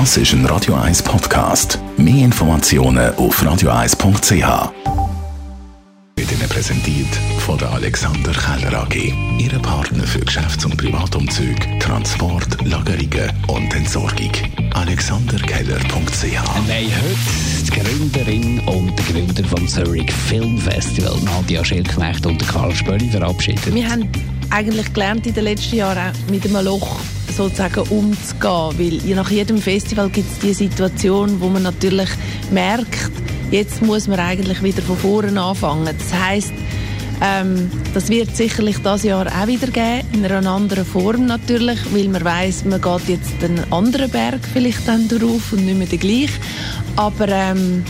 Das ist ein Radio 1 Podcast. Mehr Informationen auf radio1.ch. Wird Ihnen präsentiert von der Alexander Keller AG. Ihre Partner für Geschäfts- und Privatumzug, Transport, Lagerungen und Entsorgung. AlexanderKeller.ch Wir heute die Gründerin und der Gründer vom Zurich Film Festival, Nadia Schildknecht und Karl Spöri, verabschiedet. Wir haben eigentlich gelernt in den letzten Jahren auch mit einem Loch sozusagen umzugehen, weil nach jedem Festival gibt es die Situation, wo man natürlich merkt, jetzt muss man eigentlich wieder von vorne anfangen. Das heißt, ähm, das wird sicherlich das Jahr auch wieder geben, in einer anderen Form natürlich, weil man weiß, man geht jetzt einen anderen Berg vielleicht dann drauf und nicht mehr den gleichen. Aber ähm,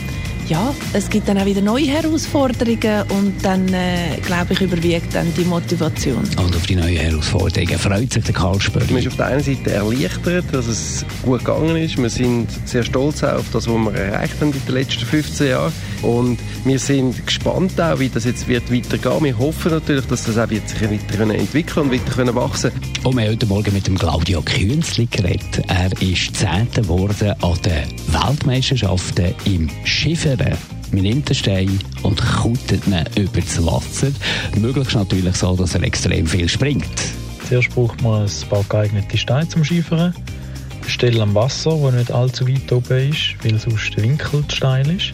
ja, es gibt dann auch wieder neue Herausforderungen und dann, äh, glaube ich, überwiegt dann die Motivation. Und auf die neuen Herausforderungen freut sich der Karl Spöri. Man ist auf der einen Seite erleichtert, dass es gut gegangen ist. Wir sind sehr stolz auf das, was wir erreicht haben in den letzten 15 Jahren. Und wir sind gespannt auch, wie das jetzt wird weitergehen. Wir hoffen natürlich, dass das auch wird sich weiter entwickeln und weiter wachsen Und wir haben heute Morgen mit dem Claudio Künzli geredet. Er ist Zehnter geworden an den Weltmeisterschaften im Schiffern. Man nimmt den Stein und kutet ihn über das Wasser. Möglichst natürlich so, dass er extrem viel springt. Zuerst braucht man ein paar geeignete Steine zum Skifahren. Stelle am Wasser, wo nicht allzu weit oben ist, weil sonst der Winkel zu steil ist.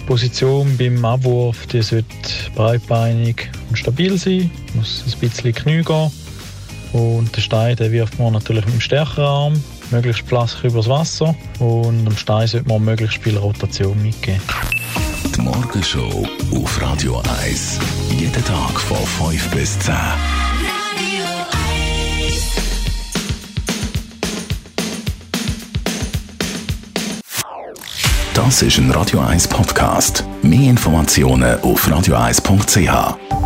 Die Position beim Abwurf die sollte breitbeinig und stabil sein, muss ein bisschen Knie gehen. Und den Stein den wirft man natürlich mit dem stärkeren Arm, möglichst flach übers Wasser. Und am Stein sollte man möglichst viel Rotation mitgeben. Die Morgenshow auf Radio 1. Jeden Tag von 5 bis 10. Das ist ein Radio 1 Podcast. Mehr Informationen auf radio1.ch.